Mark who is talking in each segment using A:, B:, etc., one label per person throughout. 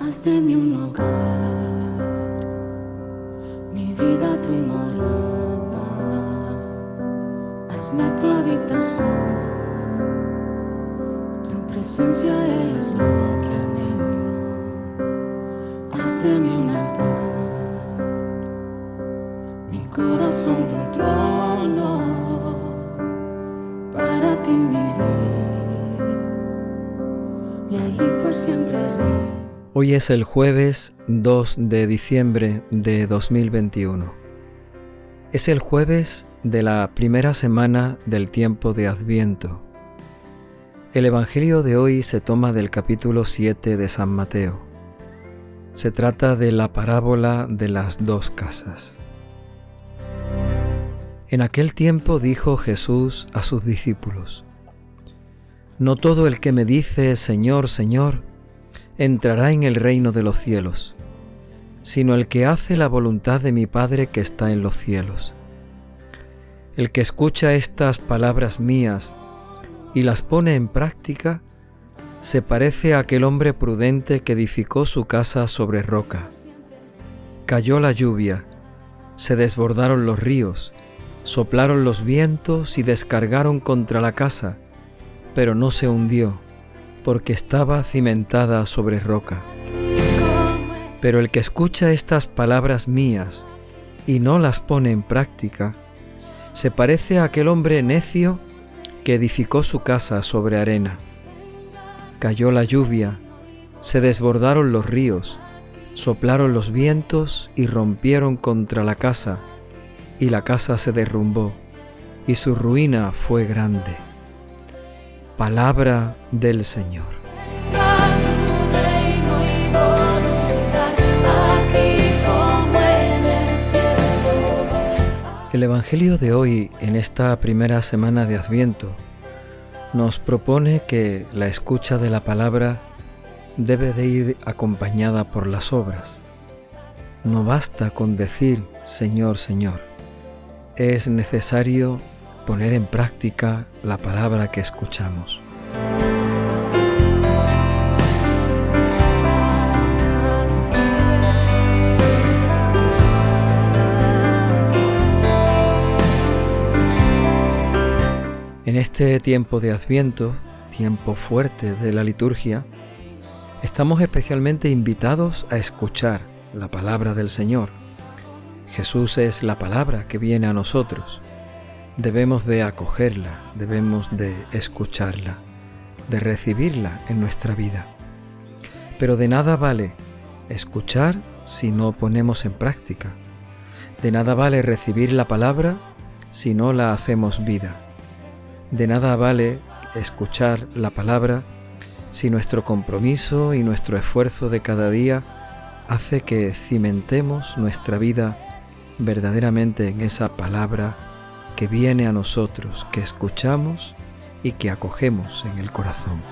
A: haz de mí un hogar, mi vida tu morada, hazme tu habitación, tu presencia es lo que anhelo, haz de mí un altar, mi corazón tu trono, para ti miré, y allí por siempre rey.
B: Hoy es el jueves 2 de diciembre de 2021. Es el jueves de la primera semana del tiempo de Adviento. El Evangelio de hoy se toma del capítulo 7 de San Mateo. Se trata de la parábola de las dos casas. En aquel tiempo dijo Jesús a sus discípulos, No todo el que me dice Señor, Señor, entrará en el reino de los cielos, sino el que hace la voluntad de mi Padre que está en los cielos. El que escucha estas palabras mías y las pone en práctica, se parece a aquel hombre prudente que edificó su casa sobre roca. Cayó la lluvia, se desbordaron los ríos, soplaron los vientos y descargaron contra la casa, pero no se hundió porque estaba cimentada sobre roca. Pero el que escucha estas palabras mías y no las pone en práctica, se parece a aquel hombre necio que edificó su casa sobre arena. Cayó la lluvia, se desbordaron los ríos, soplaron los vientos y rompieron contra la casa, y la casa se derrumbó, y su ruina fue grande. Palabra del Señor. El Evangelio de hoy, en esta primera semana de Adviento, nos propone que la escucha de la palabra debe de ir acompañada por las obras. No basta con decir Señor, Señor. Es necesario poner en práctica la palabra que escuchamos. En este tiempo de Adviento, tiempo fuerte de la liturgia, estamos especialmente invitados a escuchar la palabra del Señor. Jesús es la palabra que viene a nosotros debemos de acogerla, debemos de escucharla, de recibirla en nuestra vida. Pero de nada vale escuchar si no ponemos en práctica. De nada vale recibir la palabra si no la hacemos vida. De nada vale escuchar la palabra si nuestro compromiso y nuestro esfuerzo de cada día hace que cimentemos nuestra vida verdaderamente en esa palabra que viene a nosotros, que escuchamos y que acogemos en el corazón.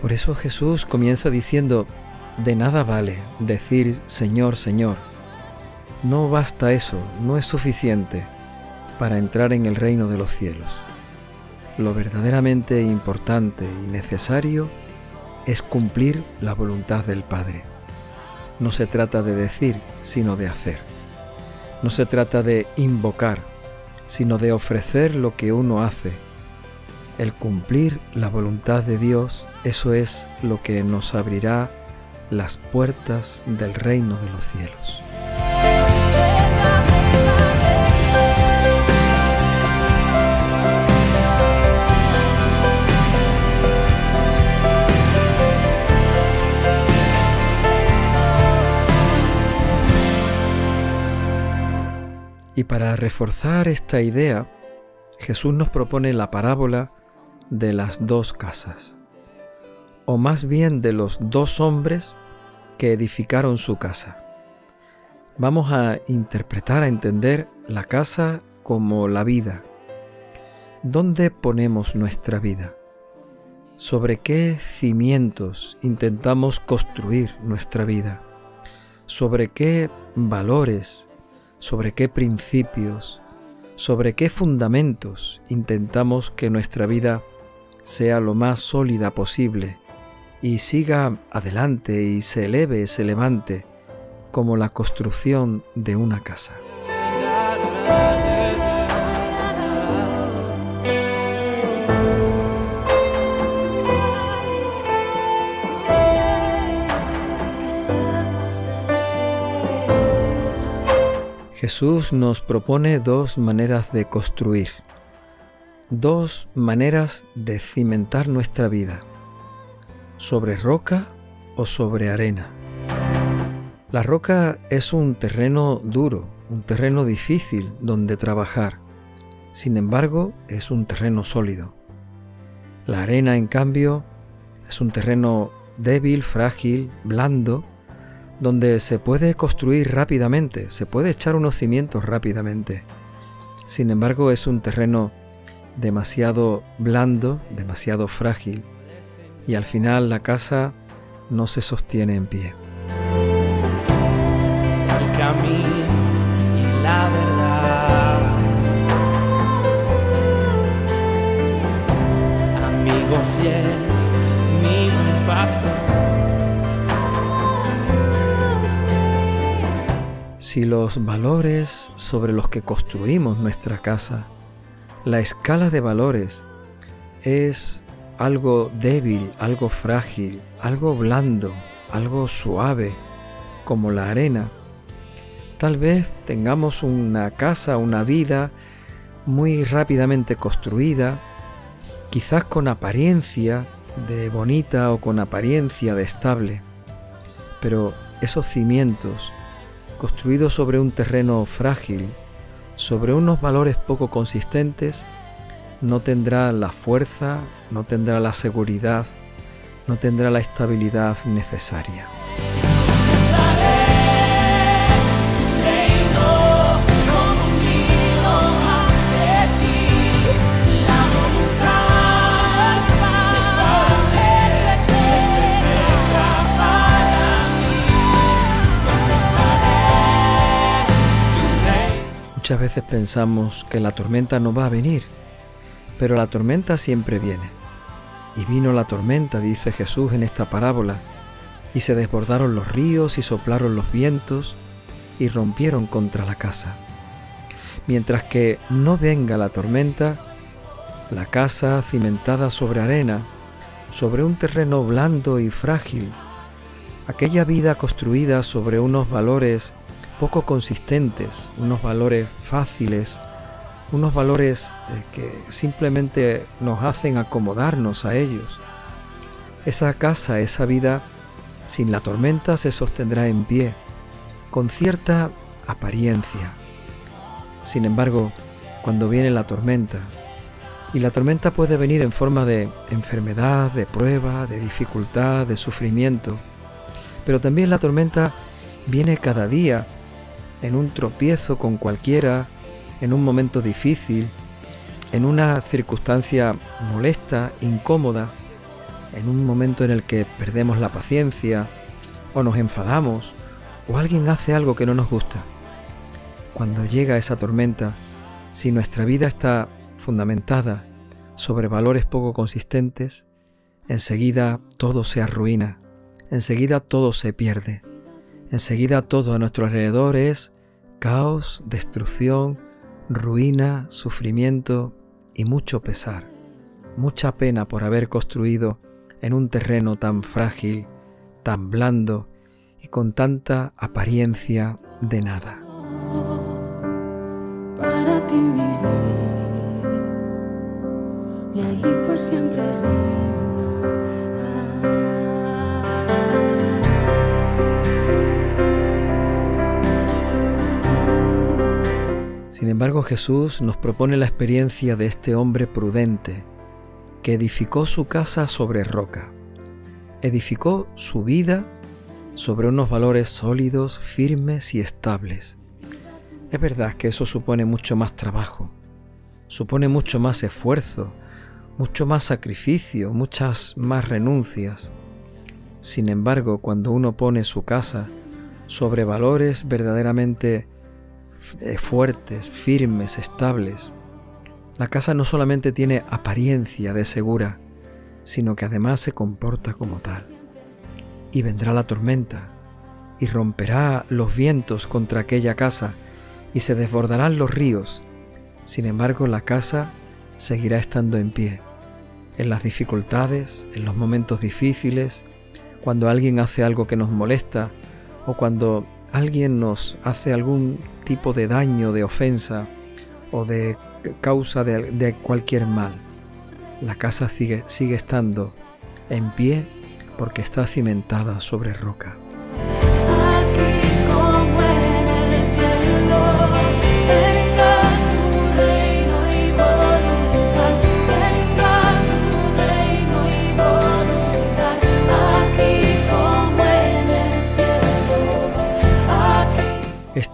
B: Por eso Jesús comienza diciendo, de nada vale decir Señor, Señor. No basta eso, no es suficiente para entrar en el reino de los cielos. Lo verdaderamente importante y necesario es cumplir la voluntad del Padre. No se trata de decir, sino de hacer. No se trata de invocar, sino de ofrecer lo que uno hace. El cumplir la voluntad de Dios, eso es lo que nos abrirá las puertas del reino de los cielos. Y para reforzar esta idea, Jesús nos propone la parábola de las dos casas, o más bien de los dos hombres que edificaron su casa. Vamos a interpretar, a entender la casa como la vida. ¿Dónde ponemos nuestra vida? ¿Sobre qué cimientos intentamos construir nuestra vida? sobre qué valores, sobre qué principios, sobre qué fundamentos intentamos que nuestra vida sea lo más sólida posible y siga adelante y se eleve, se levante como la construcción de una casa. Jesús nos propone dos maneras de construir, dos maneras de cimentar nuestra vida, sobre roca o sobre arena. La roca es un terreno duro, un terreno difícil donde trabajar, sin embargo es un terreno sólido. La arena, en cambio, es un terreno débil, frágil, blando, donde se puede construir rápidamente, se puede echar unos cimientos rápidamente. Sin embargo, es un terreno demasiado blando, demasiado frágil, y al final la casa no se sostiene en pie. Si los valores sobre los que construimos nuestra casa, la escala de valores es algo débil, algo frágil, algo blando, algo suave, como la arena, tal vez tengamos una casa, una vida muy rápidamente construida, quizás con apariencia de bonita o con apariencia de estable, pero esos cimientos construido sobre un terreno frágil, sobre unos valores poco consistentes, no tendrá la fuerza, no tendrá la seguridad, no tendrá la estabilidad necesaria. Muchas veces pensamos que la tormenta no va a venir, pero la tormenta siempre viene. Y vino la tormenta, dice Jesús en esta parábola, y se desbordaron los ríos y soplaron los vientos y rompieron contra la casa. Mientras que no venga la tormenta, la casa cimentada sobre arena, sobre un terreno blando y frágil, aquella vida construida sobre unos valores poco consistentes, unos valores fáciles, unos valores eh, que simplemente nos hacen acomodarnos a ellos. Esa casa, esa vida, sin la tormenta se sostendrá en pie, con cierta apariencia. Sin embargo, cuando viene la tormenta, y la tormenta puede venir en forma de enfermedad, de prueba, de dificultad, de sufrimiento, pero también la tormenta viene cada día en un tropiezo con cualquiera, en un momento difícil, en una circunstancia molesta, incómoda, en un momento en el que perdemos la paciencia o nos enfadamos o alguien hace algo que no nos gusta. Cuando llega esa tormenta, si nuestra vida está fundamentada sobre valores poco consistentes, enseguida todo se arruina, enseguida todo se pierde. Enseguida todo a nuestro alrededor es caos, destrucción, ruina, sufrimiento y mucho pesar, mucha pena por haber construido en un terreno tan frágil, tan blando y con tanta apariencia de nada.
A: Para ti y allí por siempre
B: Sin embargo, Jesús nos propone la experiencia de este hombre prudente que edificó su casa sobre roca, edificó su vida sobre unos valores sólidos, firmes y estables. Es verdad que eso supone mucho más trabajo, supone mucho más esfuerzo, mucho más sacrificio, muchas más renuncias. Sin embargo, cuando uno pone su casa sobre valores verdaderamente fuertes, firmes, estables. La casa no solamente tiene apariencia de segura, sino que además se comporta como tal. Y vendrá la tormenta, y romperá los vientos contra aquella casa, y se desbordarán los ríos. Sin embargo, la casa seguirá estando en pie. En las dificultades, en los momentos difíciles, cuando alguien hace algo que nos molesta, o cuando alguien nos hace algún tipo de daño, de ofensa o de causa de, cualquier mal. La casa sigue, sigue estando en pie porque está cimentada sobre roca.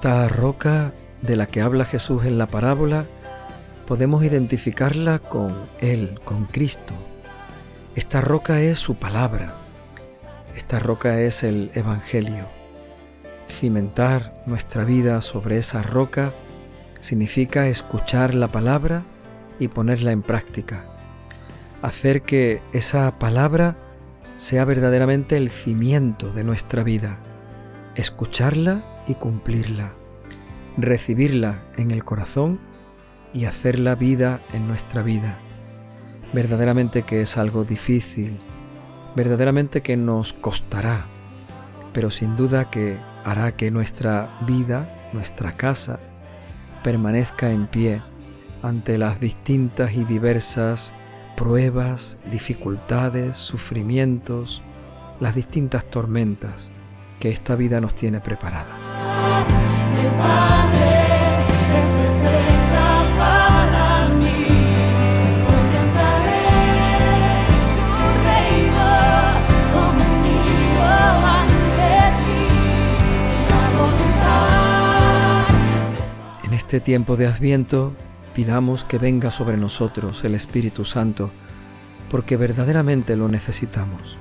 B: Esta roca de la que habla Jesús en la parábola podemos identificarla con Él, con Cristo. Esta roca es su palabra. Esta roca es el Evangelio. Cimentar nuestra vida sobre esa roca significa escuchar la palabra y ponerla en práctica. Hacer que esa palabra sea verdaderamente el cimiento de nuestra vida. Escucharla y cumplirla, recibirla en el corazón y hacerla vida en nuestra vida. Verdaderamente que es algo difícil, verdaderamente que nos costará, pero sin duda que hará que nuestra vida, nuestra casa, permanezca en pie ante las distintas y diversas pruebas, dificultades, sufrimientos, las distintas tormentas que esta vida nos tiene preparadas. En este tiempo de Adviento, pidamos que venga sobre nosotros el Espíritu Santo, porque verdaderamente lo necesitamos.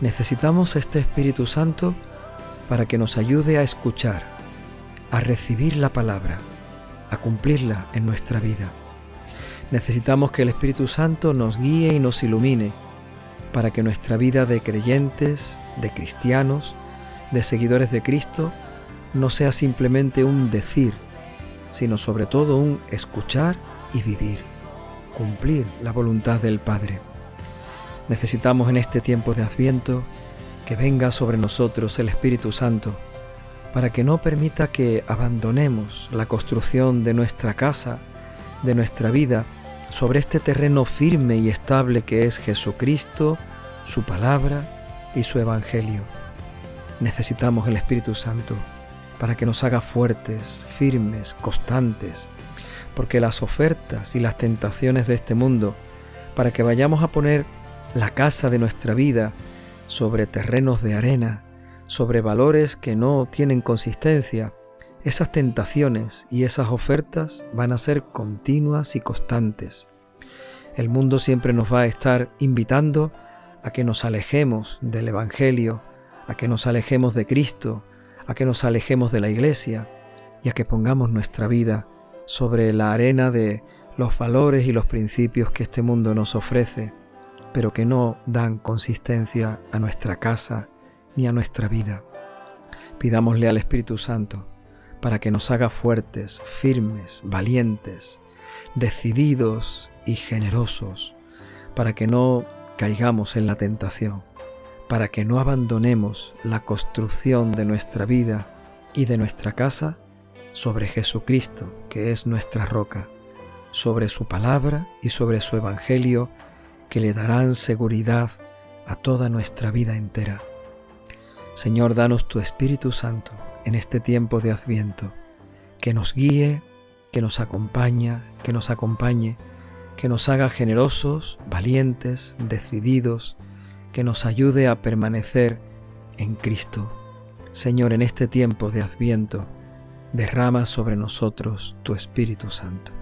B: Necesitamos este Espíritu Santo para que nos ayude a escuchar, a recibir la palabra, a cumplirla en nuestra vida. Necesitamos que el Espíritu Santo nos guíe y nos ilumine para que nuestra vida de creyentes, de cristianos, de seguidores de Cristo, no sea simplemente un decir, sino sobre todo un escuchar y vivir, cumplir la voluntad del Padre. Necesitamos en este tiempo de Adviento que venga sobre nosotros el Espíritu Santo, para que no permita que abandonemos la construcción de nuestra casa, de nuestra vida, sobre este terreno firme y estable que es Jesucristo, su palabra y su Evangelio. Necesitamos el Espíritu Santo para que nos haga fuertes, firmes, constantes, porque las ofertas y las tentaciones de este mundo, para que vayamos a poner la casa de nuestra vida sobre terrenos de arena, sobre valores que no tienen consistencia, esas tentaciones y esas ofertas van a ser continuas y constantes. El mundo siempre nos va a estar invitando a que nos alejemos del Evangelio, a que nos alejemos de Cristo, a que nos alejemos de la Iglesia y a que pongamos nuestra vida sobre la arena de los valores y los principios que este mundo nos ofrece pero que no dan consistencia a nuestra casa ni a nuestra vida. Pidámosle al Espíritu Santo para que nos haga fuertes, firmes, valientes, decididos y generosos, para que no caigamos en la tentación, para que no abandonemos la construcción de nuestra vida y de nuestra casa sobre Jesucristo, que es nuestra roca, sobre su palabra y sobre su Evangelio, que le darán seguridad a toda nuestra vida entera. Señor, danos tu Espíritu Santo en este tiempo de Adviento, que nos guíe, que nos acompaña, que nos acompañe, que nos haga generosos, valientes, decididos, que nos ayude a permanecer en Cristo. Señor, en este tiempo de Adviento, derrama sobre nosotros tu Espíritu Santo.